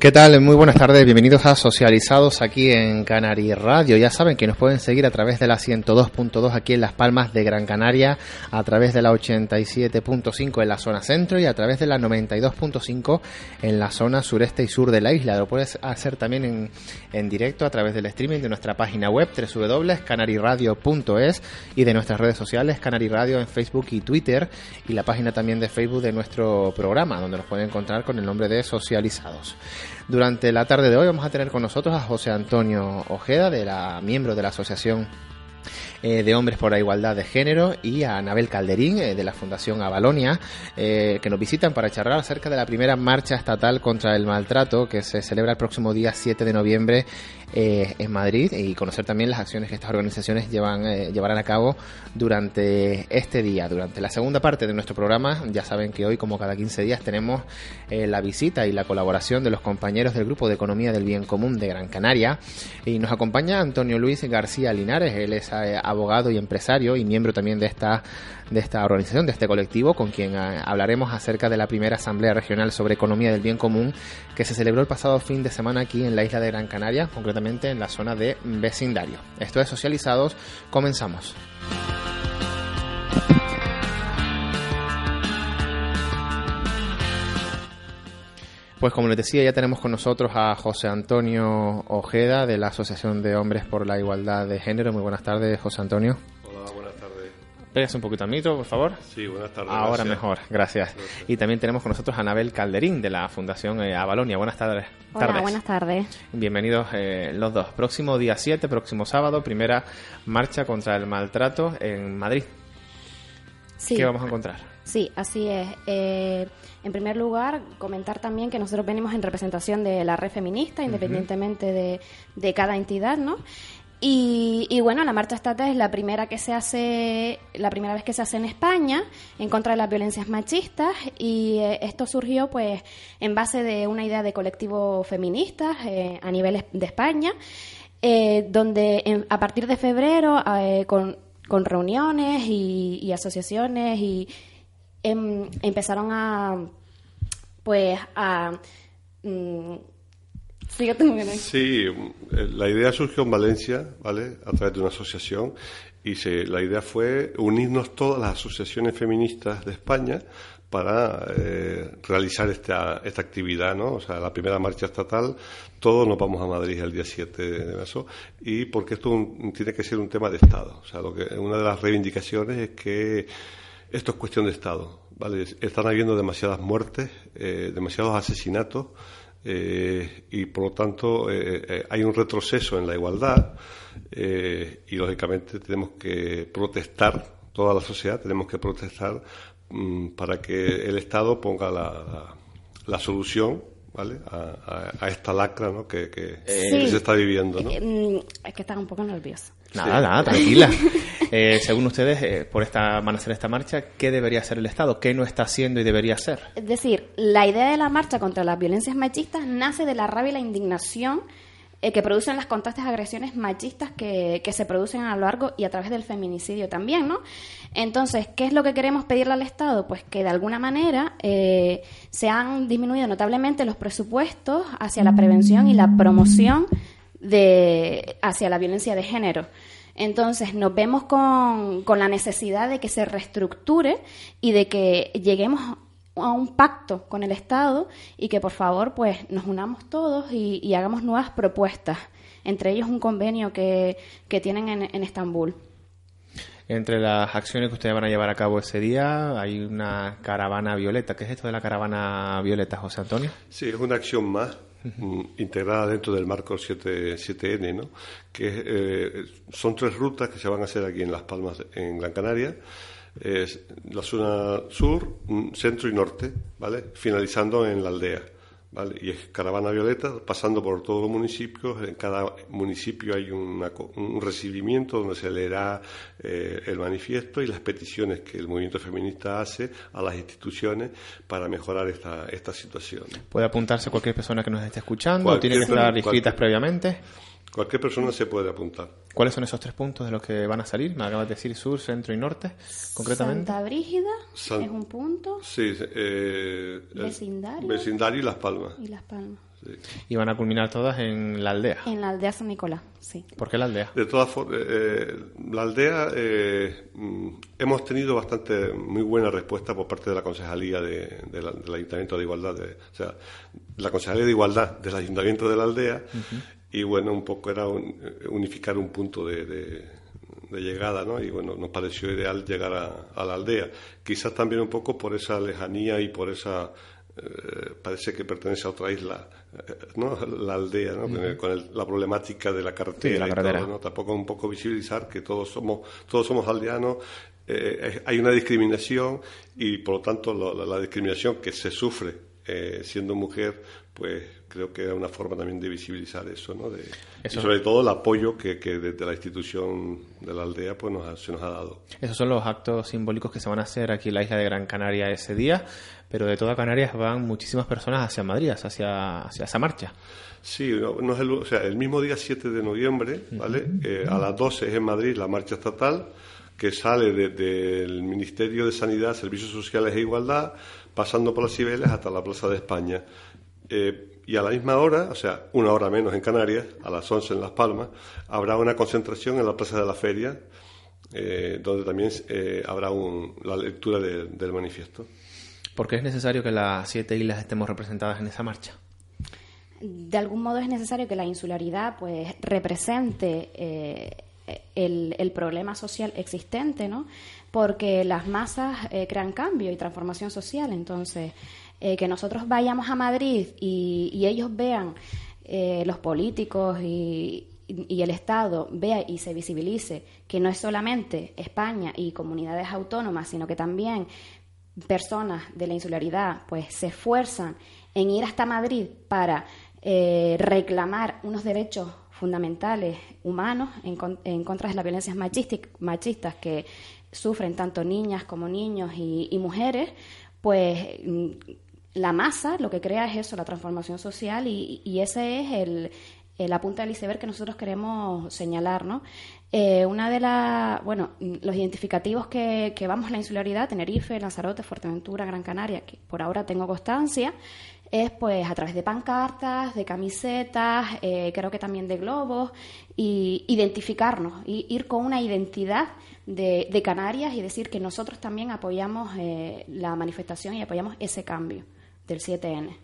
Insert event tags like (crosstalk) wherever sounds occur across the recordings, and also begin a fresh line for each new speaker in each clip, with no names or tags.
¿Qué tal? Muy buenas tardes, bienvenidos a Socializados aquí en Canary Radio. Ya saben que nos pueden seguir a través de la 102.2 aquí en Las Palmas de Gran Canaria, a través de la 87.5 en la zona centro y a través de la 92.5 en la zona sureste y sur de la isla. Lo puedes hacer también en, en directo a través del streaming de nuestra página web www.canaryradio.es y de nuestras redes sociales Canary Radio en Facebook y Twitter y la página también de Facebook de nuestro programa donde nos pueden encontrar con el nombre de Socializados. Durante la tarde de hoy vamos a tener con nosotros a José Antonio Ojeda, de la miembro de la Asociación eh, de Hombres por la Igualdad de Género y a Anabel Calderín eh, de la Fundación Avalonia eh, que nos visitan para charlar acerca de la primera marcha estatal contra el maltrato que se celebra el próximo día 7 de noviembre en Madrid y conocer también las acciones que estas organizaciones llevan, llevarán a cabo durante este día. Durante la segunda parte de nuestro programa, ya saben que hoy, como cada 15 días, tenemos la visita y la colaboración de los compañeros del Grupo de Economía del Bien Común de Gran Canaria y nos acompaña Antonio Luis García Linares, él es abogado y empresario y miembro también de esta, de esta organización, de este colectivo, con quien eh, hablaremos acerca de la primera Asamblea Regional sobre Economía del Bien Común que se celebró el pasado fin de semana aquí en la isla de Gran Canaria, concretamente en la zona de vecindario. Esto es Socializados, comenzamos. Pues como les decía, ya tenemos con nosotros a José Antonio Ojeda de la Asociación de Hombres por la Igualdad de Género. Muy buenas tardes, José Antonio.
Hola, buenas tardes.
Pégase un poquito al micro, por favor.
Sí, buenas tardes.
Ahora mejor, gracias. Y también tenemos con nosotros a Anabel Calderín de la Fundación eh, Avalonia. Buenas tardes.
Hola, buenas tardes.
Bienvenidos eh, los dos. Próximo día 7, próximo sábado, primera marcha contra el maltrato en Madrid.
Sí.
¿Qué vamos a encontrar?
Sí, así es. Eh, en primer lugar, comentar también que nosotros venimos en representación de la red feminista, independientemente de, de, cada entidad, ¿no? Y, y, bueno, la marcha estatal es la primera que se hace, la primera vez que se hace en España en contra de las violencias machistas y eh, esto surgió pues en base de una idea de colectivo feministas eh, a nivel de España, eh, donde en, a partir de febrero con, con, reuniones y, asociaciones y em, empezaron a pues a mm,
Sí, la idea surgió en Valencia, ¿vale? A través de una asociación y se, la idea fue unirnos todas las asociaciones feministas de España para eh, realizar esta, esta actividad, ¿no? O sea, la primera marcha estatal, todos nos vamos a Madrid el día 7 de marzo, y porque esto un, tiene que ser un tema de Estado. O sea, lo que, una de las reivindicaciones es que esto es cuestión de Estado, ¿vale? Están habiendo demasiadas muertes, eh, demasiados asesinatos, eh, y por lo tanto hay un retroceso en la igualdad y lógicamente tenemos que protestar, toda la sociedad tenemos que protestar para que el Estado ponga la, la, la solución ¿vale? A, a, a, esta lacra ¿no? que, que, sí. que, se está viviendo. ¿no?
Es que estás un poco nervioso.
Nada, sí. nada, tranquila. (laughs) eh, según ustedes, eh, por esta van a hacer esta marcha, ¿qué debería hacer el Estado? ¿Qué no está haciendo y debería hacer?
Es decir, la idea de la marcha contra las violencias machistas nace de la rabia y la indignación eh, que producen las constantes agresiones machistas que, que, se producen a lo largo y a través del feminicidio también, ¿no? Entonces, ¿qué es lo que queremos pedirle al Estado? Pues que de alguna manera eh, se han disminuido notablemente los presupuestos hacia la prevención y la promoción de hacia la violencia de género. Entonces nos vemos con, con la necesidad de que se reestructure y de que lleguemos a un pacto con el Estado y que por favor pues nos unamos todos y, y hagamos nuevas propuestas, entre ellos un convenio que, que tienen en, en, Estambul.
Entre las acciones que ustedes van a llevar a cabo ese día hay una caravana violeta. ¿Qué es esto de la caravana violeta, José Antonio?
Sí, es una acción más uh-huh. integrada dentro del marco 7, 7N, ¿no? que eh, son tres rutas que se van a hacer aquí en Las Palmas, en Gran Canaria es la zona sur, centro y norte, ¿vale? Finalizando en la aldea, ¿vale? Y es caravana violeta, pasando por todos los municipios. En cada municipio hay una, un recibimiento donde se leerá eh, el manifiesto y las peticiones que el movimiento feminista hace a las instituciones para mejorar esta, esta situación.
¿Puede apuntarse cualquier persona que nos esté escuchando? ¿O tiene que estar inscritas previamente?
Cualquier persona se puede apuntar.
¿Cuáles son esos tres puntos de los que van a salir? Me acabas de decir sur, centro y norte, concretamente.
Santa Brígida San... es un punto.
Sí, eh,
vecindario.
Vecindario y Las Palmas.
Y Las Palmas.
Y van a culminar todas en la aldea.
En la aldea San Nicolás, sí.
¿Por qué la aldea?
De todas formas, eh, eh, la aldea eh, mm, hemos tenido bastante, muy buena respuesta por parte de la Concejalía de, de la- del Ayuntamiento de Igualdad, de- o sea, la Concejalía de Igualdad del Ayuntamiento de la aldea, y bueno, un poco era un- unificar un punto de, de- de llegada, ¿no? Y bueno, nos pareció ideal llegar a, a la aldea. Quizás también un poco por esa lejanía y por esa eh, parece que pertenece a otra isla, eh, ¿no? (laughs) La aldea, ¿no? Con el- Con el- la problemática de la carretera,
Sí, la
y
carretera.
todo, ¿no? Tampoco un poco visibilizar que todos somos, todos somos aldeanos, eh, hay una discriminación y por lo tanto lo- la, la discriminación que se sufre eh, siendo mujer, pues creo que era una forma también de visibilizar eso, ¿no? De,
Eso-
Y sobre todo el apoyo que, que desde la institución de la aldea pues nos ha- se nos ha dado.
Esos son los actos simbólicos que se van a hacer aquí en la isla de Gran Canaria ese día, pero de toda Canarias van muchísimas personas hacia Madrid, hacia, hacia esa marcha.
Sí, no, no es el, o sea, el mismo día 7 de noviembre, ¿vale? Eh, a las 12 es en Madrid la marcha estatal que sale de- del Ministerio de Sanidad, Servicios Sociales e Igualdad, pasando por las Cibeles hasta la Plaza de España. Eh, y a la misma hora, o sea, una hora menos en Canarias, a las 11 en Las Palmas, habrá una concentración en la Plaza de la Feria, eh, donde también eh, habrá un- la lectura de- del manifiesto.
Porque es necesario que las siete islas estemos representadas en esa marcha.
de algún modo es necesario que la insularidad pues represente eh, el, el problema social existente, ¿no? Porque las masas eh, crean cambio y transformación social. Entonces, eh, que nosotros vayamos a Madrid y, y ellos vean, eh, los políticos y, el Estado vea y se visibilice que no es solamente España y comunidades autónomas, sino que también personas de la insularidad pues se esfuerzan en ir hasta Madrid para eh, reclamar unos derechos fundamentales humanos en, en contra de las violencias machistas que sufren tanto niñas como niños y, y mujeres, pues mm, la masa lo que crea es eso, la transformación social y, y ese es el, la punta del iceberg que nosotros queremos señalar, ¿no? Eh, una de las, bueno, los identificativos que, que vamos la insularidad, Tenerife, Lanzarote, Fuerteventura, Gran Canaria, que por ahora tengo constancia, es pues a través de pancartas, de camisetas, eh, creo que también de globos, y identificarnos, y ir con una identidad de, de Canarias y decir que nosotros también apoyamos eh, la manifestación y apoyamos ese cambio del 7N.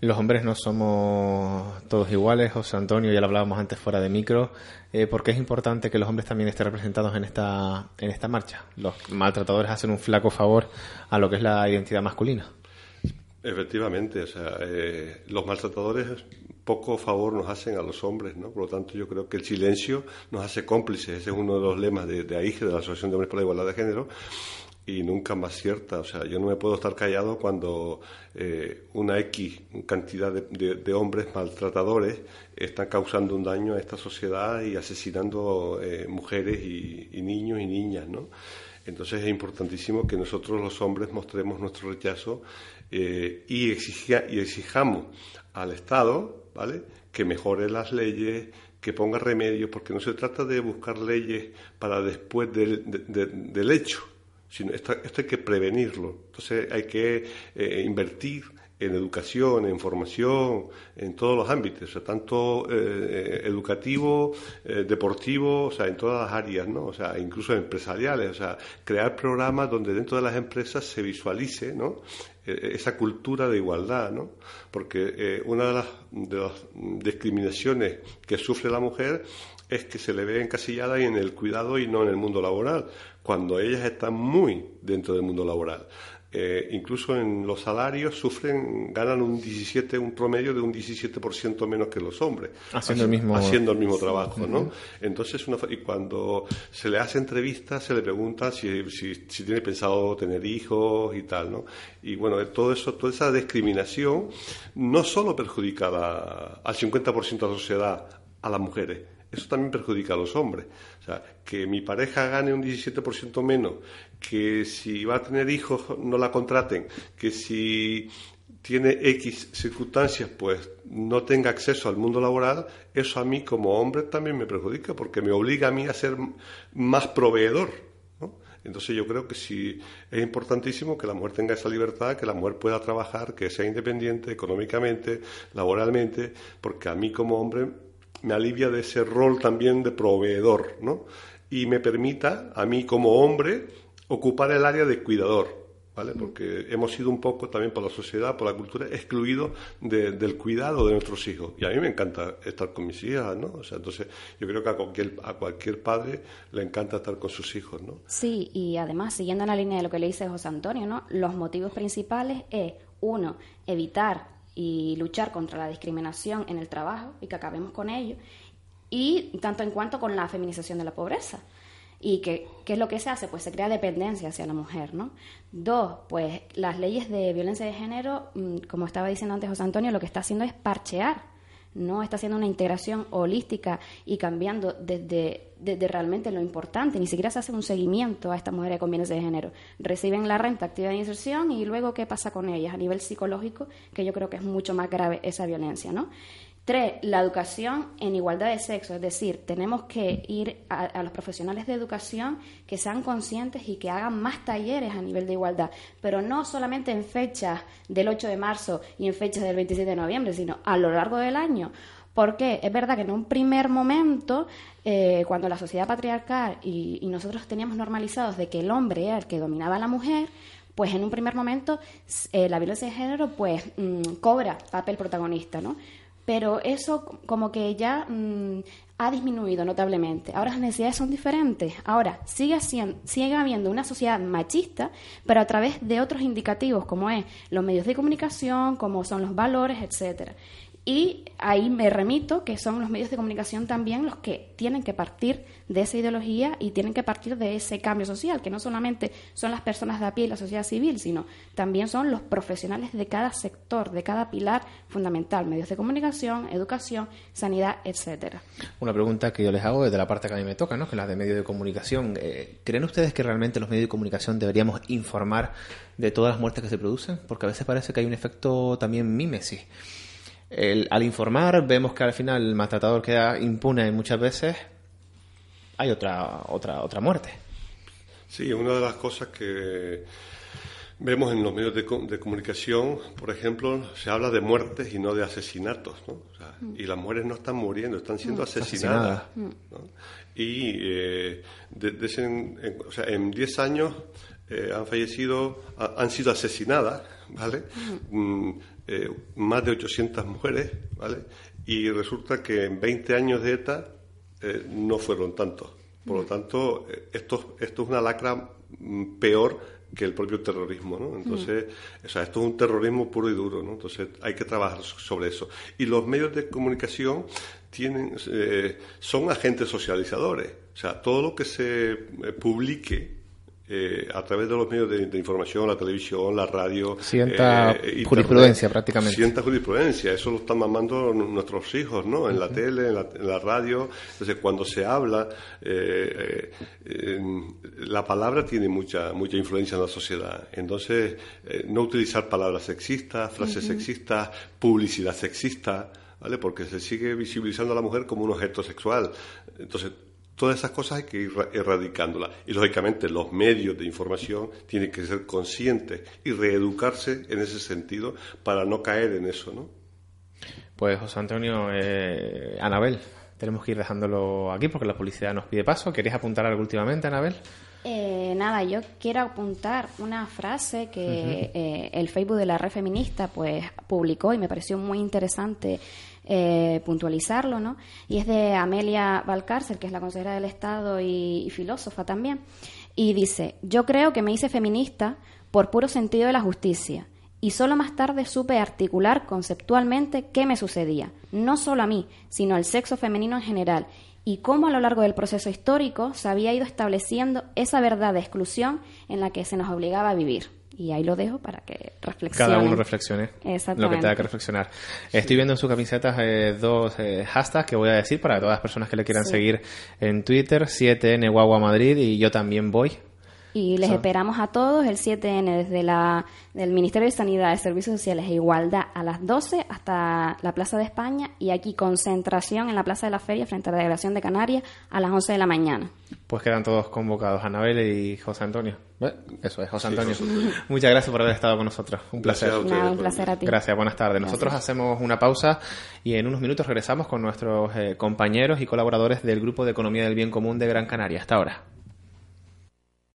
Los hombres no somos todos iguales, José Antonio, ya lo hablábamos antes fuera de micro, eh, porque es importante que los hombres también estén representados en esta, en esta marcha. Los maltratadores hacen un flaco favor a lo que es la identidad masculina.
Efectivamente, o sea, eh, los maltratadores poco favor nos hacen a los hombres, ¿no? Por lo tanto, yo creo que el silencio nos hace cómplices. Ese es uno de los lemas de, de AIGE, de la Asociación de Hombres por la Igualdad de Género, y nunca más cierta. O sea, yo no me puedo estar callado cuando eh, una X cantidad de, hombres maltratadores están causando un daño a esta sociedad y asesinando eh, mujeres y, niños y niñas, ¿no? Entonces es importantísimo que nosotros los hombres mostremos nuestro rechazo eh, y, exigia- y exijamos al Estado, ¿vale? Que mejore las leyes, que ponga remedios, porque no se trata de buscar leyes para después del, de- de- del hecho, sino esto, esto hay que prevenirlo. Entonces hay que eh, invertir en educación, en formación, en todos los ámbitos, o sea, tanto eh, educativo, eh, deportivo, o sea, en todas las áreas, ¿no? O sea, incluso empresariales, o sea, crear programas donde dentro de las empresas se visualice, ¿no? Eh, esa cultura de igualdad, ¿no? Porque una de las, de las discriminaciones que sufre la mujer es que se le ve encasillada en el cuidado y no en el mundo laboral, cuando ellas están muy dentro del mundo laboral. Eh, incluso en los salarios sufren, ganan un 17, un promedio de un 17% menos que los hombres.
Haciendo el mismo-
haciendo el mismo trabajo, ¿no? Entonces, una, y cuando se le hace entrevistas, se le pregunta si, si, si tiene pensado tener hijos y tal, ¿no? Y bueno, todo eso, toda esa discriminación no solo perjudica la- al 50% de la sociedad, a las mujeres, eso también perjudica a los hombres. O sea, que mi pareja gane un 17% menos, que si va a tener hijos no la contraten, que si tiene X circunstancias, pues no tenga acceso al mundo laboral, eso a mí como hombre también me perjudica, porque me obliga a mí a ser más proveedor. Entonces yo creo que sí es importantísimo que la mujer tenga esa libertad, que la mujer pueda trabajar, que sea independiente económicamente, laboralmente, porque a mí como hombre me alivia de ese rol también de proveedor, ¿no? Y me permita a mí como hombre ocupar el área de cuidador. ¿vale? Porque hemos sido un poco también por la sociedad, por la cultura, excluidos del cuidado de nuestros hijos. Y a mí me encanta estar con mis hijas, ¿no? O sea, entonces yo creo que a cualquier, a cualquier padre le encanta estar con sus hijos, ¿no?
Sí, y además, siguiendo en la línea de lo que le dice José Antonio, ¿no? Los motivos principales es, uno, evitar y luchar contra la discriminación en el trabajo y que acabemos con ello, y tanto en cuanto con la feminización de la pobreza. ¿Y qué, qué, es lo que se hace? Pues se crea dependencia hacia la mujer, ¿no? Dos, pues las leyes de violencia de género, mm, como estaba diciendo antes José Antonio, lo que está haciendo es parchear, no está haciendo una integración holística y cambiando desde, desde realmente lo importante, ni siquiera se hace un seguimiento a estas mujeres con violencia de género. Reciben la renta, activa de inserción y luego qué pasa con ellas a nivel psicológico, que yo creo que es mucho más grave esa violencia, ¿no? Tres, la educación en igualdad de sexo, es decir, tenemos que ir a, los profesionales de educación que sean conscientes y que hagan más talleres a nivel de igualdad, pero no solamente en fechas del 8 de marzo y en fechas del 27 de noviembre, sino a lo largo del año. Porque es verdad que en un primer momento, eh, cuando la sociedad patriarcal y, nosotros teníamos normalizados de que el hombre era el que dominaba a la mujer, pues en un primer momento eh, la violencia de género pues mm, cobra papel protagonista, ¿no? Pero eso como que ya mm, ha disminuido notablemente. Ahora las necesidades son diferentes. Ahora sigue, sigue habiendo una sociedad machista, pero a través de otros indicativos como es los medios de comunicación, como son los valores, etcétera. Y ahí me remito que son los medios de comunicación también los que tienen que partir de esa ideología y tienen que partir de ese cambio social, que no solamente son las personas de a pie y la sociedad civil, sino también son los profesionales de cada sector, de cada pilar fundamental, medios de comunicación, educación, sanidad, etcétera.
Una pregunta que yo les hago desde la parte que a mí me toca, ¿no? que es la de medios de comunicación. Eh, ¿Creen ustedes que realmente los medios de comunicación deberíamos informar de todas las muertes que se producen? Porque a veces parece que hay un efecto también mímesis al informar vemos que al final el maltratador queda impune muchas veces, hay otra, otra, otra muerte.
Sí, una de las cosas que vemos en los medios de, comunicación, por ejemplo, se habla de muertes y no de asesinatos, ¿no? y las mujeres no están muriendo, están siendo asesinadas. Y eh, en 10 años eh, han fallecido, han sido asesinadas, ¿vale? Eh, más de 800 mujeres, ¿vale? Y resulta que en 20 años de ETA eh, no fueron tantos. Por lo tanto, eh, esto, esto es una lacra mm, peor que el propio terrorismo, ¿no? Entonces, o sea, esto es un terrorismo puro y duro, ¿no? Entonces, hay que trabajar sobre eso. Y los medios de comunicación tienen, son agentes socializadores. O sea, todo lo que se publique eh, a través de los medios de, información, la televisión, la radio.
Sienta eh, jurisprudencia prácticamente.
Sienta jurisprudencia, eso lo están mamando nuestros hijos, ¿no? En la tele, en la, radio. Entonces, cuando se habla, eh, la palabra tiene mucha, mucha influencia en la sociedad. Entonces, no utilizar palabras sexistas, frases sexistas, publicidad sexista. ¿Vale? Porque se sigue visibilizando a la mujer como un objeto sexual. Entonces, Todas esas cosas hay que ir erradicándolas. Y lógicamente los medios de información tienen que ser conscientes y reeducarse en ese sentido para no caer en eso, ¿no?
Pues José Antonio, eh, Anabel, tenemos que ir dejándolo aquí porque la publicidad nos pide paso. ¿Queréis apuntar algo últimamente, Anabel?
Eh, nada, yo quiero apuntar una frase que eh, el Facebook de la Red Feminista pues publicó y me pareció muy interesante eh, puntualizarlo, ¿no? Y es de Amelia Valcárcel, que es la consejera del Estado y, filósofa también. Y dice, yo creo que me hice feminista por puro sentido de la justicia y solo más tarde supe articular conceptualmente qué me sucedía, no solo a mí, sino al sexo femenino en general, y cómo a lo largo del proceso histórico se había ido estableciendo esa verdad de exclusión en la que se nos obligaba a vivir. Y ahí lo dejo para que reflexione.
Cada uno reflexione lo que tenga que reflexionar. Estoy viendo en sus camisetas eh, dos eh, hashtags que voy a decir para todas las personas que le quieran seguir en Twitter, 7N Guagua Madrid y yo también voy.
Y les esperamos a todos el 7N desde la, del Ministerio de Sanidad, de Servicios Sociales e Igualdad a las 12 hasta la Plaza de España y aquí concentración en la Plaza de la Feria frente a la Delegación de Canarias a las 11 de la mañana.
Pues quedan todos convocados, Anabel y José Antonio. Eso es, José Antonio. Muchas gracias por haber estado con nosotros. Un placer.
un placer a ti.
Gracias, buenas tardes. Nosotros hacemos una pausa y en unos minutos regresamos con nuestros eh, compañeros y colaboradores del Grupo de Economía del Bien Común de Gran Canaria. Hasta ahora.